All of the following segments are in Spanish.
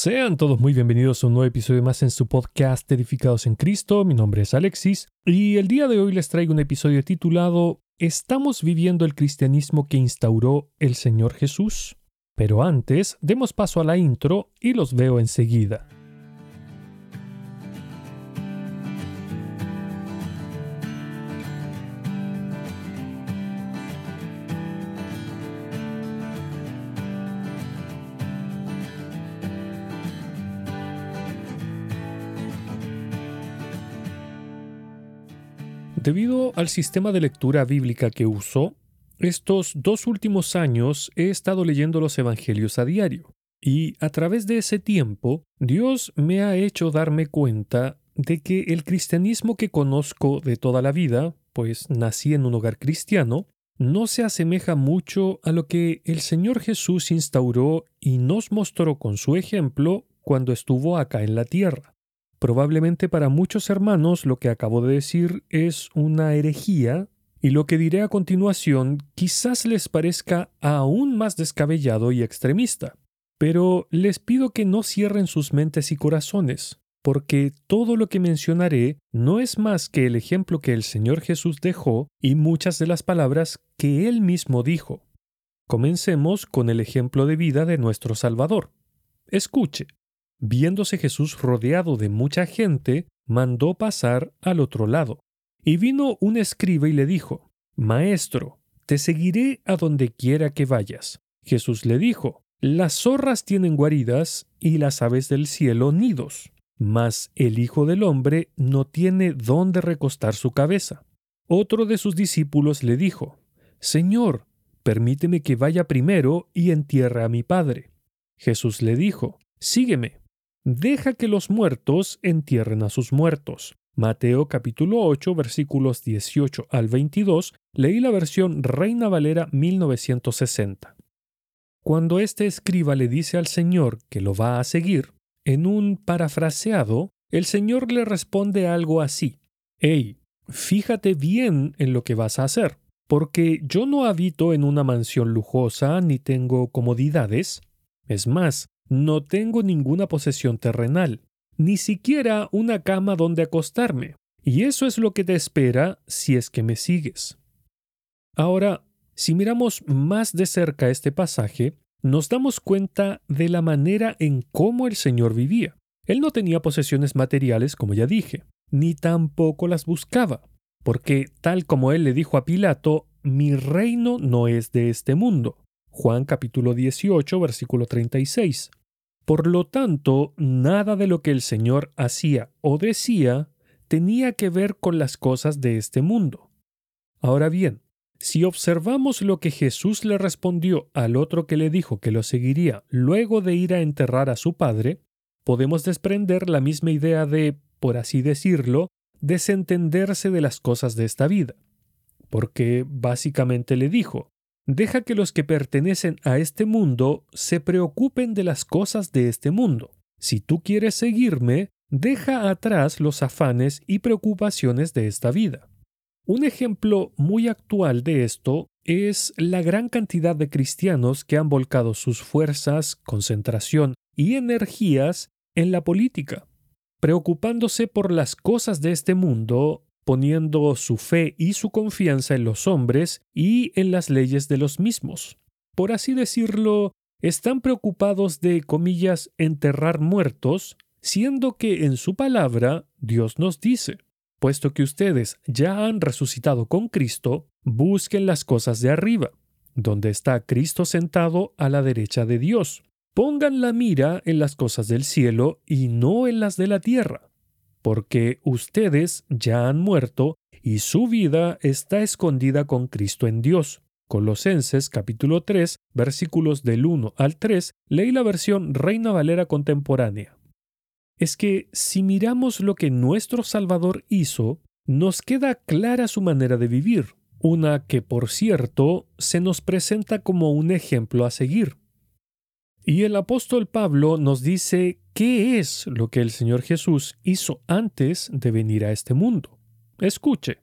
Sean todos muy bienvenidos a un nuevo episodio más en su podcast Edificados en Cristo. Mi nombre es Alexis y el día de hoy les traigo un episodio titulado ¿Estamos viviendo el cristianismo que instauró el Señor Jesús? Pero antes, demos paso a la intro y los veo enseguida. Debido al sistema de lectura bíblica que uso, estos dos últimos años he estado leyendo los Evangelios a diario, y a través de ese tiempo Dios me ha hecho darme cuenta de que el cristianismo que conozco de toda la vida, pues nací en un hogar cristiano, no se asemeja mucho a lo que el Señor Jesús instauró y nos mostró con su ejemplo cuando estuvo acá en la tierra. Probablemente para muchos hermanos lo que acabo de decir es una herejía y lo que diré a continuación quizás les parezca aún más descabellado y extremista. Pero les pido que no cierren sus mentes y corazones, porque todo lo que mencionaré no es más que el ejemplo que el Señor Jesús dejó y muchas de las palabras que Él mismo dijo. Comencemos con el ejemplo de vida de nuestro Salvador. Escuche. Viéndose Jesús rodeado de mucha gente, mandó pasar al otro lado. Y vino un escriba y le dijo, Maestro, te seguiré a donde quiera que vayas. Jesús le dijo, Las zorras tienen guaridas y las aves del cielo nidos, mas el Hijo del Hombre no tiene dónde recostar su cabeza. Otro de sus discípulos le dijo, Señor, permíteme que vaya primero y entierre a mi Padre. Jesús le dijo, Sígueme deja que los muertos entierren a sus muertos. Mateo capítulo 8 versículos 18 al 22, leí la versión Reina Valera 1960. Cuando este escriba le dice al Señor que lo va a seguir, en un parafraseado, el Señor le responde algo así. Hey, fíjate bien en lo que vas a hacer, porque yo no habito en una mansión lujosa ni tengo comodidades. Es más, no tengo ninguna posesión terrenal, ni siquiera una cama donde acostarme, y eso es lo que te espera si es que me sigues. Ahora, si miramos más de cerca este pasaje, nos damos cuenta de la manera en cómo el Señor vivía. Él no tenía posesiones materiales, como ya dije, ni tampoco las buscaba, porque tal como él le dijo a Pilato, mi reino no es de este mundo. Juan capítulo 18, versículo 36. Por lo tanto, nada de lo que el Señor hacía o decía tenía que ver con las cosas de este mundo. Ahora bien, si observamos lo que Jesús le respondió al otro que le dijo que lo seguiría luego de ir a enterrar a su padre, podemos desprender la misma idea de, por así decirlo, desentenderse de las cosas de esta vida. Porque básicamente le dijo, deja que los que pertenecen a este mundo se preocupen de las cosas de este mundo. Si tú quieres seguirme, deja atrás los afanes y preocupaciones de esta vida. Un ejemplo muy actual de esto es la gran cantidad de cristianos que han volcado sus fuerzas, concentración y energías en la política, preocupándose por las cosas de este mundo poniendo su fe y su confianza en los hombres y en las leyes de los mismos. Por así decirlo, están preocupados de, comillas, enterrar muertos, siendo que en su palabra Dios nos dice, puesto que ustedes ya han resucitado con Cristo, busquen las cosas de arriba, donde está Cristo sentado a la derecha de Dios. Pongan la mira en las cosas del cielo y no en las de la tierra porque ustedes ya han muerto y su vida está escondida con Cristo en Dios. Colosenses capítulo 3 versículos del 1 al 3 leí la versión Reina Valera contemporánea. Es que si miramos lo que nuestro Salvador hizo, nos queda clara su manera de vivir, una que por cierto se nos presenta como un ejemplo a seguir. Y el apóstol Pablo nos dice qué es lo que el Señor Jesús hizo antes de venir a este mundo. Escuche,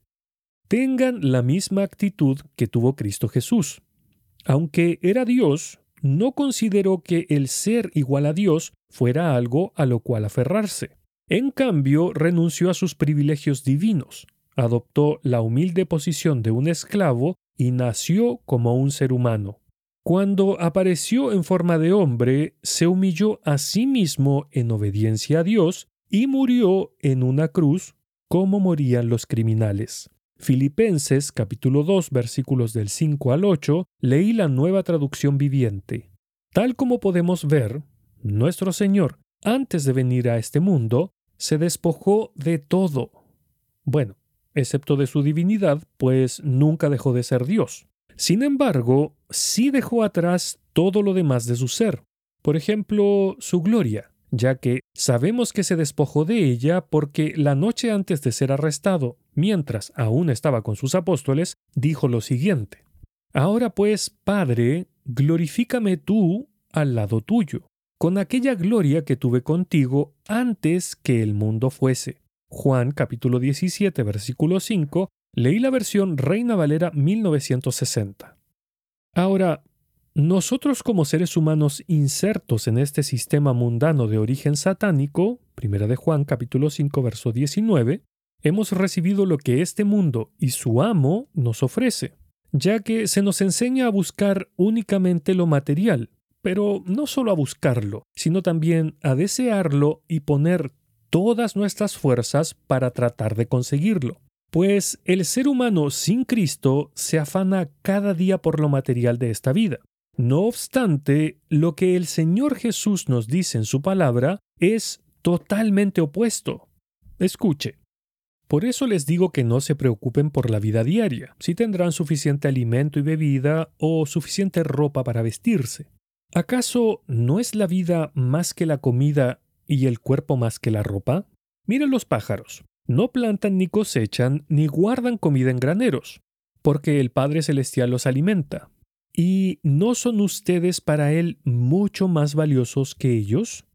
tengan la misma actitud que tuvo Cristo Jesús. Aunque era Dios, no consideró que el ser igual a Dios fuera algo a lo cual aferrarse. En cambio, renunció a sus privilegios divinos, adoptó la humilde posición de un esclavo y nació como un ser humano. Cuando apareció en forma de hombre, se humilló a sí mismo en obediencia a Dios y murió en una cruz como morían los criminales. Filipenses capítulo 2 versículos del 5 al 8 leí la nueva traducción viviente. Tal como podemos ver, nuestro Señor, antes de venir a este mundo, se despojó de todo. Bueno, excepto de su divinidad, pues nunca dejó de ser Dios. Sin embargo, sí dejó atrás todo lo demás de su ser. Por ejemplo, su gloria, ya que sabemos que se despojó de ella porque la noche antes de ser arrestado, mientras aún estaba con sus apóstoles, dijo lo siguiente. Ahora pues, Padre, glorifícame tú al lado tuyo, con aquella gloria que tuve contigo antes que el mundo fuese. Juan capítulo 17 versículo 5, leí la versión Reina Valera 1960. Ahora, nosotros como seres humanos insertos en este sistema mundano de origen satánico, primera de Juan capítulo 5 verso 19, hemos recibido lo que este mundo y su amo nos ofrece, ya que se nos enseña a buscar únicamente lo material, pero no solo a buscarlo, sino también a desearlo y poner todas nuestras fuerzas para tratar de conseguirlo. Pues el ser humano sin Cristo se afana cada día por lo material de esta vida. No obstante, lo que el Señor Jesús nos dice en su palabra es totalmente opuesto. Escuche. Por eso les digo que no se preocupen por la vida diaria, si tendrán suficiente alimento y bebida o suficiente ropa para vestirse. ¿Acaso no es la vida más que la comida y el cuerpo más que la ropa? Miren los pájaros. No plantan ni cosechan ni guardan comida en graneros, porque el Padre Celestial los alimenta. ¿Y no son ustedes para Él mucho más valiosos que ellos?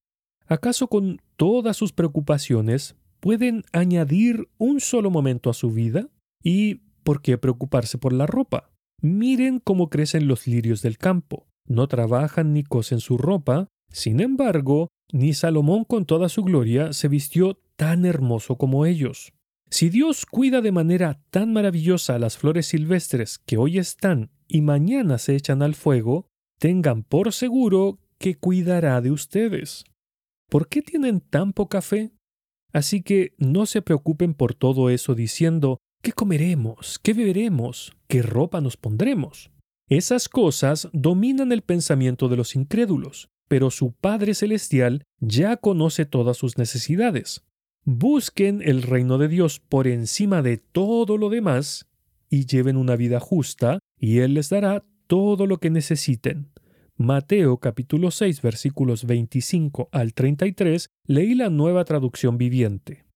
¿Acaso con todas sus preocupaciones pueden añadir un solo momento a su vida? ¿Y por qué preocuparse por la ropa? Miren cómo crecen los lirios del campo. No trabajan ni cosen su ropa. Sin embargo, ni Salomón con toda su gloria se vistió tan hermoso como ellos. Si Dios cuida de manera tan maravillosa las flores silvestres que hoy están y mañana se echan al fuego, tengan por seguro que cuidará de ustedes. ¿Por qué tienen tan poca fe? Así que no se preocupen por todo eso diciendo, ¿qué comeremos? ¿Qué beberemos? ¿Qué ropa nos pondremos? Esas cosas dominan el pensamiento de los incrédulos, pero su Padre Celestial ya conoce todas sus necesidades. Busquen el reino de Dios por encima de todo lo demás y lleven una vida justa, y Él les dará todo lo que necesiten. Mateo capítulo 6 versículos 25 al 33 leí la nueva traducción viviente.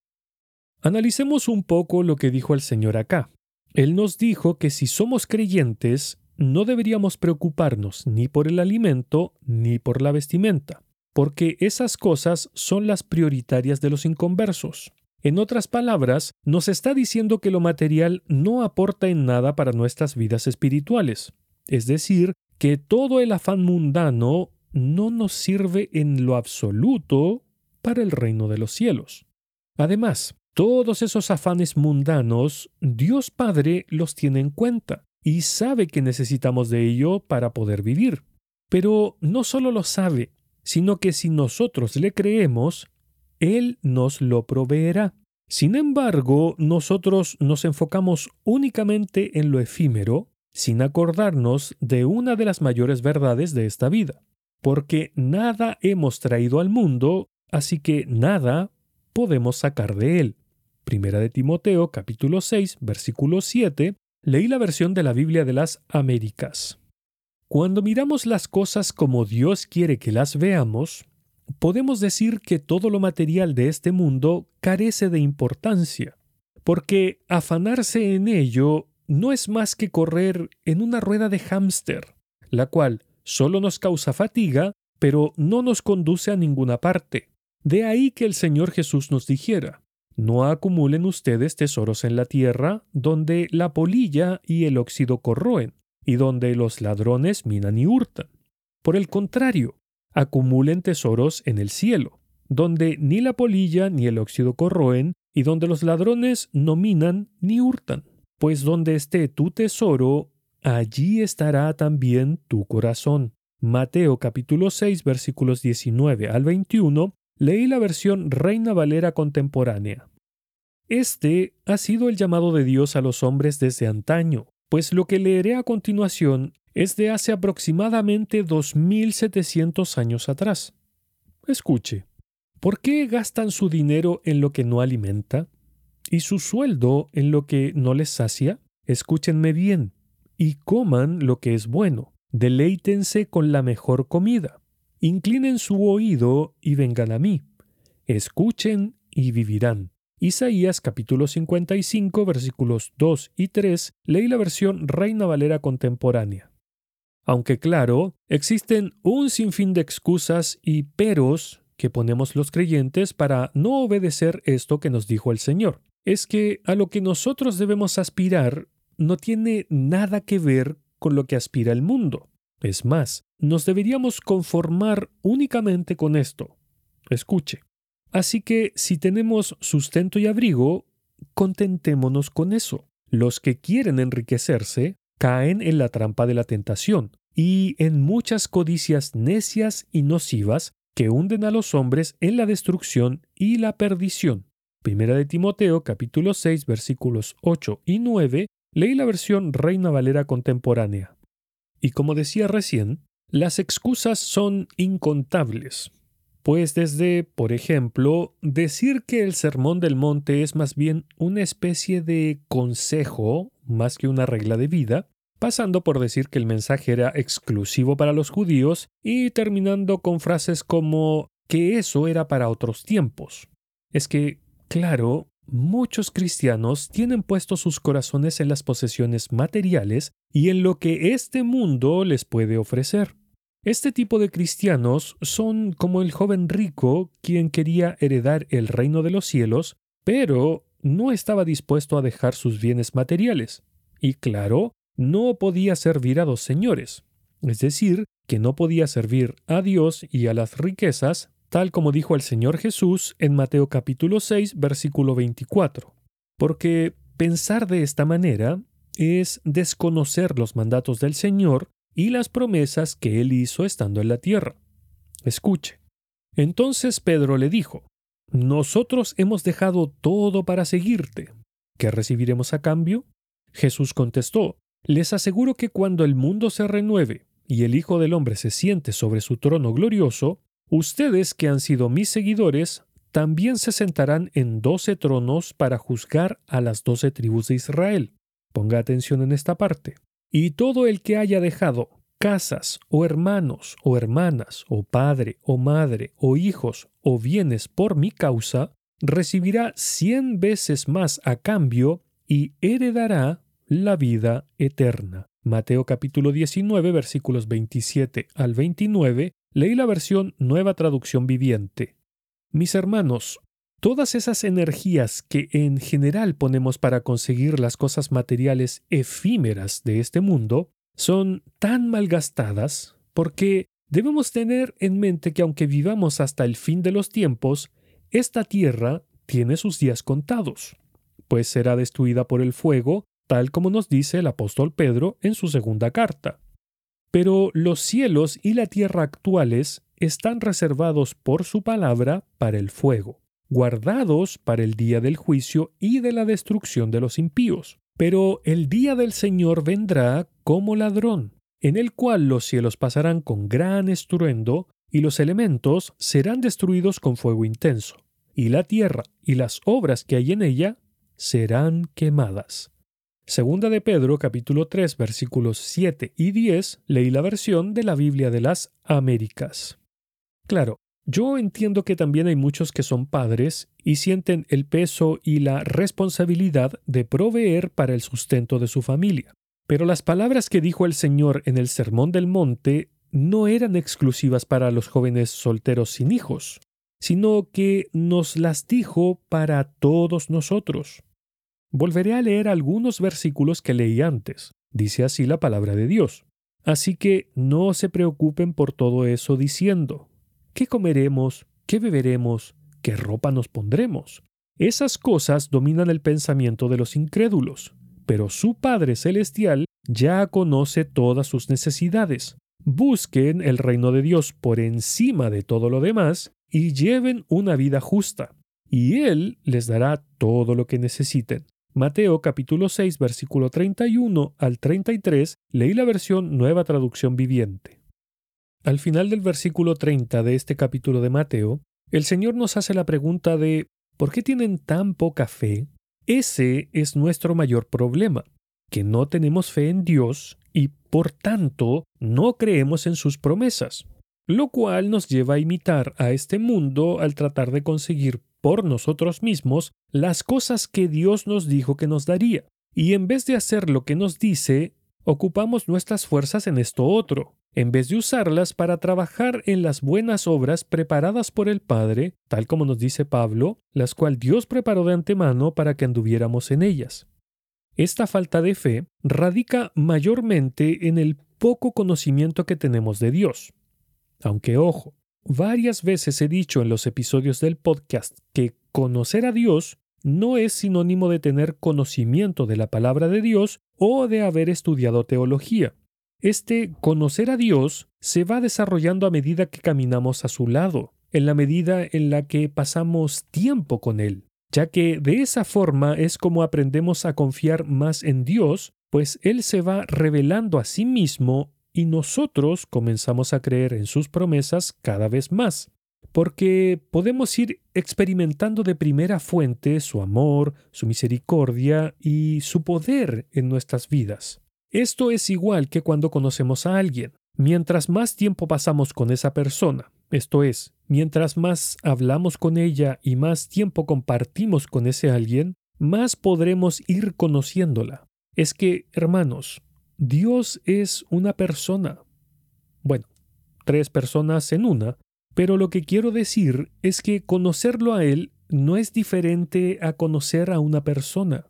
Analicemos un poco lo que dijo el Señor acá. Él nos dijo que si somos creyentes, no deberíamos preocuparnos ni por el alimento ni por la vestimenta porque esas cosas son las prioritarias de los inconversos. En otras palabras, nos está diciendo que lo material no aporta en nada para nuestras vidas espirituales. Es decir, que todo el afán mundano no nos sirve en lo absoluto para el reino de los cielos. Además, todos esos afanes mundanos, Dios Padre los tiene en cuenta y sabe que necesitamos de ello para poder vivir. Pero no solo lo sabe, sino que si nosotros le creemos, Él nos lo proveerá. Sin embargo, nosotros nos enfocamos únicamente en lo efímero, sin acordarnos de una de las mayores verdades de esta vida, porque nada hemos traído al mundo, así que nada podemos sacar de él. Primera de Timoteo capítulo 6 versículo 7, leí la versión de la Biblia de las Américas. Cuando miramos las cosas como Dios quiere que las veamos, podemos decir que todo lo material de este mundo carece de importancia, porque afanarse en ello no es más que correr en una rueda de hámster, la cual solo nos causa fatiga, pero no nos conduce a ninguna parte. De ahí que el Señor Jesús nos dijera, no acumulen ustedes tesoros en la tierra, donde la polilla y el óxido corroen, y donde los ladrones minan y hurtan. Por el contrario, acumulen tesoros en el cielo, donde ni la polilla ni el óxido corroen, y donde los ladrones no minan ni hurtan. Pues donde esté tu tesoro, allí estará también tu corazón. Mateo capítulo 6 versículos 19 al 21, leí la versión Reina Valera contemporánea. Este ha sido el llamado de Dios a los hombres desde antaño, pues lo que leeré a continuación es de hace aproximadamente 2700 años atrás. Escuche. ¿Por qué gastan su dinero en lo que no alimenta? ¿Y su sueldo en lo que no les sacia? Escúchenme bien, y coman lo que es bueno. Deleítense con la mejor comida. Inclinen su oído y vengan a mí. Escuchen y vivirán. Isaías capítulo 55 versículos 2 y 3 leí la versión Reina Valera contemporánea. Aunque claro, existen un sinfín de excusas y peros que ponemos los creyentes para no obedecer esto que nos dijo el Señor. Es que a lo que nosotros debemos aspirar no tiene nada que ver con lo que aspira el mundo. Es más, nos deberíamos conformar únicamente con esto. Escuche. Así que si tenemos sustento y abrigo, contentémonos con eso. Los que quieren enriquecerse caen en la trampa de la tentación y en muchas codicias necias y nocivas que hunden a los hombres en la destrucción y la perdición. Primera de Timoteo capítulo 6 versículos 8 y 9 leí la versión Reina Valera contemporánea. Y como decía recién, las excusas son incontables. Pues desde, por ejemplo, decir que el Sermón del Monte es más bien una especie de consejo más que una regla de vida, pasando por decir que el mensaje era exclusivo para los judíos y terminando con frases como que eso era para otros tiempos. Es que, claro, muchos cristianos tienen puestos sus corazones en las posesiones materiales y en lo que este mundo les puede ofrecer. Este tipo de cristianos son como el joven rico quien quería heredar el reino de los cielos, pero no estaba dispuesto a dejar sus bienes materiales. Y claro, no podía servir a dos señores, es decir, que no podía servir a Dios y a las riquezas, tal como dijo el Señor Jesús en Mateo capítulo 6, versículo 24. Porque pensar de esta manera es desconocer los mandatos del Señor y las promesas que Él hizo estando en la tierra. Escuche. Entonces Pedro le dijo, Nosotros hemos dejado todo para seguirte. ¿Qué recibiremos a cambio? Jesús contestó, les aseguro que cuando el mundo se renueve y el Hijo del Hombre se siente sobre su trono glorioso, ustedes que han sido mis seguidores también se sentarán en doce tronos para juzgar a las doce tribus de Israel. Ponga atención en esta parte. Y todo el que haya dejado casas o hermanos o hermanas o padre o madre o hijos o bienes por mi causa, recibirá cien veces más a cambio y heredará la vida eterna. Mateo capítulo 19 versículos 27 al 29, leí la versión Nueva Traducción Viviente. Mis hermanos, todas esas energías que en general ponemos para conseguir las cosas materiales efímeras de este mundo son tan malgastadas porque debemos tener en mente que aunque vivamos hasta el fin de los tiempos, esta tierra tiene sus días contados, pues será destruida por el fuego tal como nos dice el apóstol Pedro en su segunda carta. Pero los cielos y la tierra actuales están reservados por su palabra para el fuego, guardados para el día del juicio y de la destrucción de los impíos. Pero el día del Señor vendrá como ladrón, en el cual los cielos pasarán con gran estruendo y los elementos serán destruidos con fuego intenso, y la tierra y las obras que hay en ella serán quemadas. Segunda de Pedro capítulo 3 versículos 7 y 10 leí la versión de la Biblia de las Américas. Claro, yo entiendo que también hay muchos que son padres y sienten el peso y la responsabilidad de proveer para el sustento de su familia. Pero las palabras que dijo el Señor en el Sermón del Monte no eran exclusivas para los jóvenes solteros sin hijos, sino que nos las dijo para todos nosotros. Volveré a leer algunos versículos que leí antes. Dice así la palabra de Dios. Así que no se preocupen por todo eso diciendo, ¿qué comeremos? ¿Qué beberemos? ¿Qué ropa nos pondremos? Esas cosas dominan el pensamiento de los incrédulos, pero su Padre Celestial ya conoce todas sus necesidades. Busquen el reino de Dios por encima de todo lo demás y lleven una vida justa, y Él les dará todo lo que necesiten. Mateo capítulo 6 versículo 31 al 33, leí la versión Nueva Traducción Viviente. Al final del versículo 30 de este capítulo de Mateo, el Señor nos hace la pregunta de ¿por qué tienen tan poca fe? Ese es nuestro mayor problema, que no tenemos fe en Dios y por tanto no creemos en sus promesas, lo cual nos lleva a imitar a este mundo al tratar de conseguir por nosotros mismos las cosas que Dios nos dijo que nos daría. Y en vez de hacer lo que nos dice, ocupamos nuestras fuerzas en esto otro, en vez de usarlas para trabajar en las buenas obras preparadas por el Padre, tal como nos dice Pablo, las cuales Dios preparó de antemano para que anduviéramos en ellas. Esta falta de fe radica mayormente en el poco conocimiento que tenemos de Dios. Aunque ojo, varias veces he dicho en los episodios del podcast que conocer a Dios no es sinónimo de tener conocimiento de la palabra de Dios o de haber estudiado teología. Este conocer a Dios se va desarrollando a medida que caminamos a su lado, en la medida en la que pasamos tiempo con Él ya que de esa forma es como aprendemos a confiar más en Dios, pues Él se va revelando a sí mismo y nosotros comenzamos a creer en sus promesas cada vez más, porque podemos ir experimentando de primera fuente su amor, su misericordia y su poder en nuestras vidas. Esto es igual que cuando conocemos a alguien. Mientras más tiempo pasamos con esa persona, esto es, mientras más hablamos con ella y más tiempo compartimos con ese alguien, más podremos ir conociéndola. Es que, hermanos, Dios es una persona. Bueno, tres personas en una, pero lo que quiero decir es que conocerlo a Él no es diferente a conocer a una persona.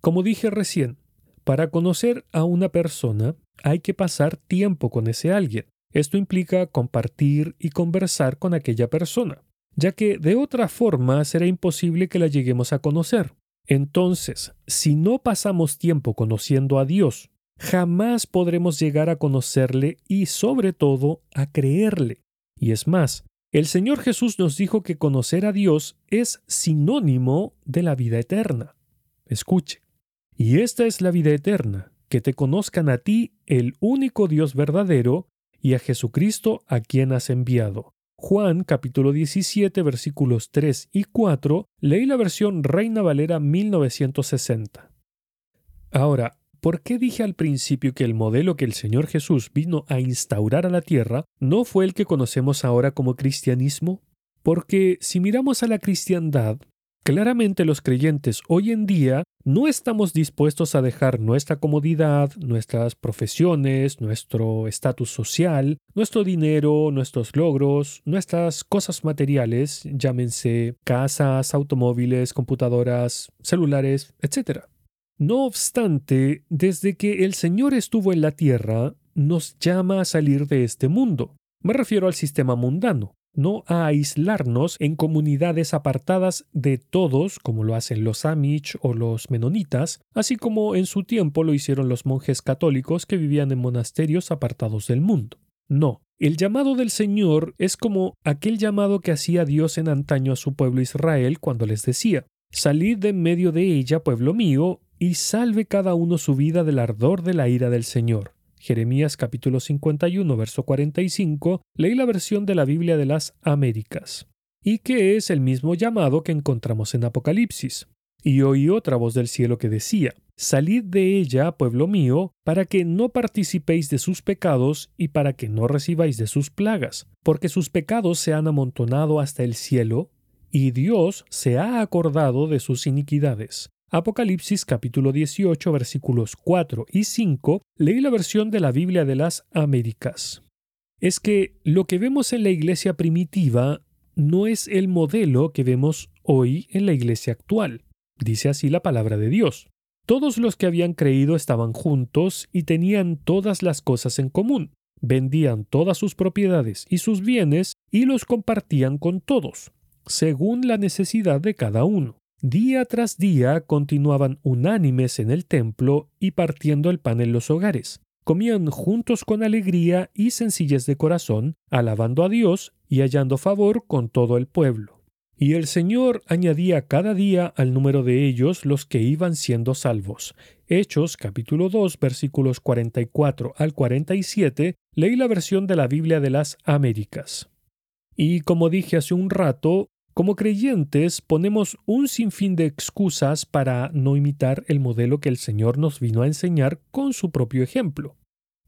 Como dije recién, para conocer a una persona hay que pasar tiempo con ese alguien. Esto implica compartir y conversar con aquella persona, ya que de otra forma será imposible que la lleguemos a conocer. Entonces, si no pasamos tiempo conociendo a Dios, jamás podremos llegar a conocerle y sobre todo a creerle. Y es más, el Señor Jesús nos dijo que conocer a Dios es sinónimo de la vida eterna. Escuche. Y esta es la vida eterna, que te conozcan a ti, el único Dios verdadero, y a Jesucristo a quien has enviado. Juan capítulo 17 versículos 3 y 4, leí la versión Reina Valera 1960. Ahora, ¿por qué dije al principio que el modelo que el Señor Jesús vino a instaurar a la tierra no fue el que conocemos ahora como cristianismo? Porque si miramos a la cristiandad, Claramente los creyentes hoy en día no estamos dispuestos a dejar nuestra comodidad, nuestras profesiones, nuestro estatus social, nuestro dinero, nuestros logros, nuestras cosas materiales, llámense casas, automóviles, computadoras, celulares, etc. No obstante, desde que el Señor estuvo en la tierra, nos llama a salir de este mundo. Me refiero al sistema mundano, no a aislarnos en comunidades apartadas de todos, como lo hacen los Amish o los menonitas, así como en su tiempo lo hicieron los monjes católicos que vivían en monasterios apartados del mundo. No, el llamado del Señor es como aquel llamado que hacía Dios en antaño a su pueblo Israel cuando les decía, Salid de en medio de ella, pueblo mío, y salve cada uno su vida del ardor de la ira del Señor. Jeremías capítulo 51, verso 45, leí la versión de la Biblia de las Américas, y que es el mismo llamado que encontramos en Apocalipsis. Y oí otra voz del cielo que decía, Salid de ella, pueblo mío, para que no participéis de sus pecados y para que no recibáis de sus plagas, porque sus pecados se han amontonado hasta el cielo, y Dios se ha acordado de sus iniquidades. Apocalipsis capítulo 18 versículos 4 y 5, leí la versión de la Biblia de las Américas. Es que lo que vemos en la iglesia primitiva no es el modelo que vemos hoy en la iglesia actual, dice así la palabra de Dios. Todos los que habían creído estaban juntos y tenían todas las cosas en común. Vendían todas sus propiedades y sus bienes y los compartían con todos, según la necesidad de cada uno. Día tras día continuaban unánimes en el templo y partiendo el pan en los hogares. Comían juntos con alegría y sencillez de corazón, alabando a Dios y hallando favor con todo el pueblo. Y el Señor añadía cada día al número de ellos los que iban siendo salvos. Hechos capítulo 2 versículos 44 al 47, leí la versión de la Biblia de las Américas. Y como dije hace un rato, como creyentes ponemos un sinfín de excusas para no imitar el modelo que el Señor nos vino a enseñar con su propio ejemplo.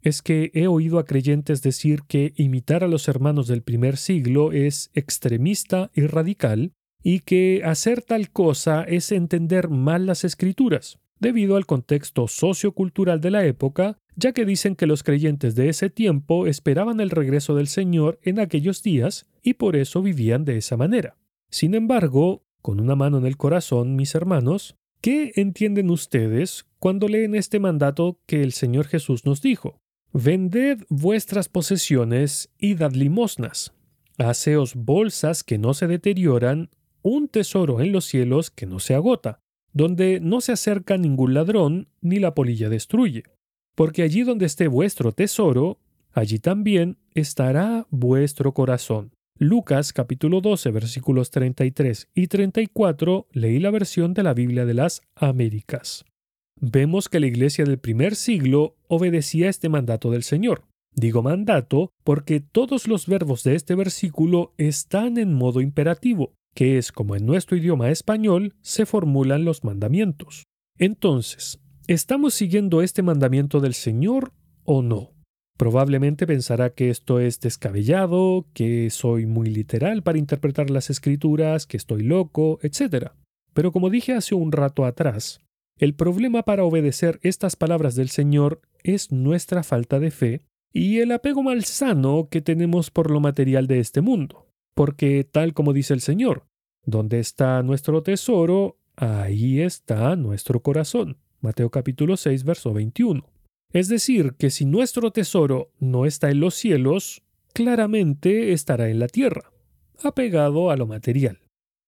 Es que he oído a creyentes decir que imitar a los hermanos del primer siglo es extremista y radical, y que hacer tal cosa es entender mal las escrituras, debido al contexto sociocultural de la época, ya que dicen que los creyentes de ese tiempo esperaban el regreso del Señor en aquellos días y por eso vivían de esa manera. Sin embargo, con una mano en el corazón, mis hermanos, ¿qué entienden ustedes cuando leen este mandato que el Señor Jesús nos dijo? Vended vuestras posesiones y dad limosnas. Haceos bolsas que no se deterioran, un tesoro en los cielos que no se agota, donde no se acerca ningún ladrón ni la polilla destruye. Porque allí donde esté vuestro tesoro, allí también estará vuestro corazón. Lucas capítulo 12 versículos 33 y 34 leí la versión de la Biblia de las Américas. Vemos que la iglesia del primer siglo obedecía este mandato del Señor. Digo mandato porque todos los verbos de este versículo están en modo imperativo, que es como en nuestro idioma español se formulan los mandamientos. Entonces, ¿estamos siguiendo este mandamiento del Señor o no? Probablemente pensará que esto es descabellado, que soy muy literal para interpretar las escrituras, que estoy loco, etc. Pero como dije hace un rato atrás, el problema para obedecer estas palabras del Señor es nuestra falta de fe y el apego malsano que tenemos por lo material de este mundo. Porque tal como dice el Señor, donde está nuestro tesoro, ahí está nuestro corazón. Mateo capítulo 6, verso 21. Es decir, que si nuestro tesoro no está en los cielos, claramente estará en la tierra, apegado a lo material.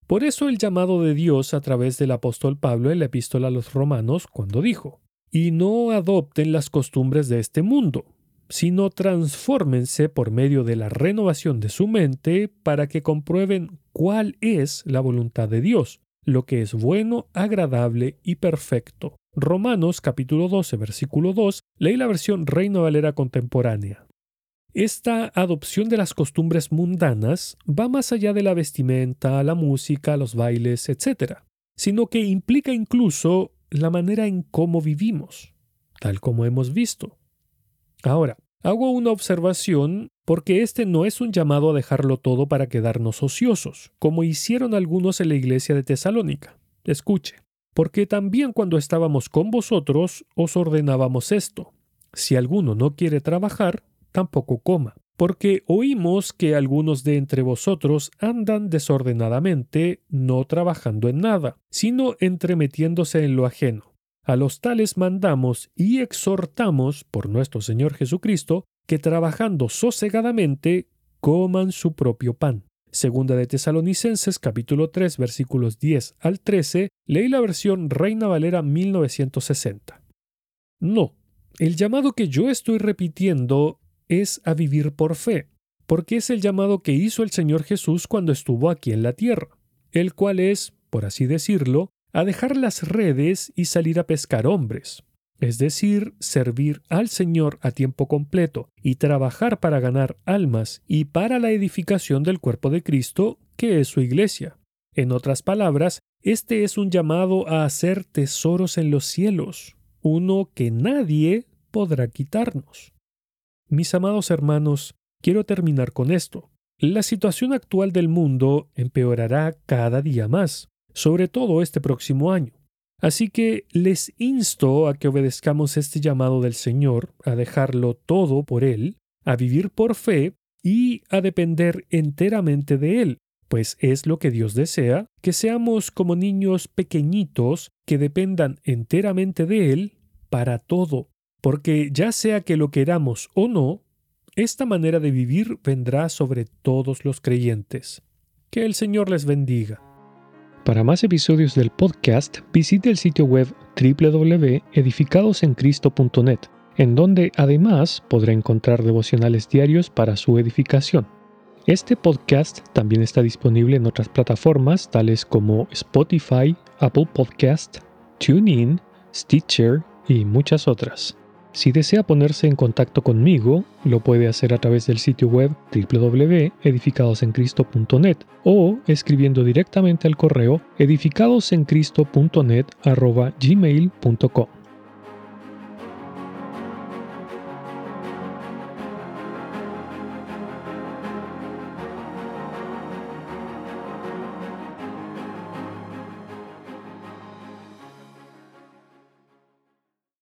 Por eso el llamado de Dios a través del apóstol Pablo en la epístola a los romanos cuando dijo, y no adopten las costumbres de este mundo, sino transfórmense por medio de la renovación de su mente para que comprueben cuál es la voluntad de Dios, lo que es bueno, agradable y perfecto. Romanos capítulo 12 versículo 2, leí la versión Reino Valera contemporánea. Esta adopción de las costumbres mundanas va más allá de la vestimenta, la música, los bailes, etc., sino que implica incluso la manera en cómo vivimos, tal como hemos visto. Ahora, hago una observación porque este no es un llamado a dejarlo todo para quedarnos ociosos, como hicieron algunos en la iglesia de Tesalónica. Escuche, porque también cuando estábamos con vosotros os ordenábamos esto. Si alguno no quiere trabajar, tampoco coma, porque oímos que algunos de entre vosotros andan desordenadamente, no trabajando en nada, sino entremetiéndose en lo ajeno. A los tales mandamos y exhortamos por nuestro Señor Jesucristo que trabajando sosegadamente coman su propio pan. Segunda de Tesalonicenses capítulo 3 versículos 10 al 13, leí la versión Reina Valera 1960. No, el llamado que yo estoy repitiendo es a vivir por fe, porque es el llamado que hizo el Señor Jesús cuando estuvo aquí en la tierra, el cual es, por así decirlo, a dejar las redes y salir a pescar hombres es decir, servir al Señor a tiempo completo y trabajar para ganar almas y para la edificación del cuerpo de Cristo, que es su iglesia. En otras palabras, este es un llamado a hacer tesoros en los cielos, uno que nadie podrá quitarnos. Mis amados hermanos, quiero terminar con esto. La situación actual del mundo empeorará cada día más, sobre todo este próximo año. Así que les insto a que obedezcamos este llamado del Señor, a dejarlo todo por Él, a vivir por fe y a depender enteramente de Él, pues es lo que Dios desea, que seamos como niños pequeñitos que dependan enteramente de Él para todo, porque ya sea que lo queramos o no, esta manera de vivir vendrá sobre todos los creyentes. Que el Señor les bendiga. Para más episodios del podcast, visite el sitio web www.edificadosencristo.net, en donde además podrá encontrar devocionales diarios para su edificación. Este podcast también está disponible en otras plataformas tales como Spotify, Apple Podcast, TuneIn, Stitcher y muchas otras. Si desea ponerse en contacto conmigo, lo puede hacer a través del sitio web www.edificadosencristo.net o escribiendo directamente al correo edificadosencristo.net@gmail.com.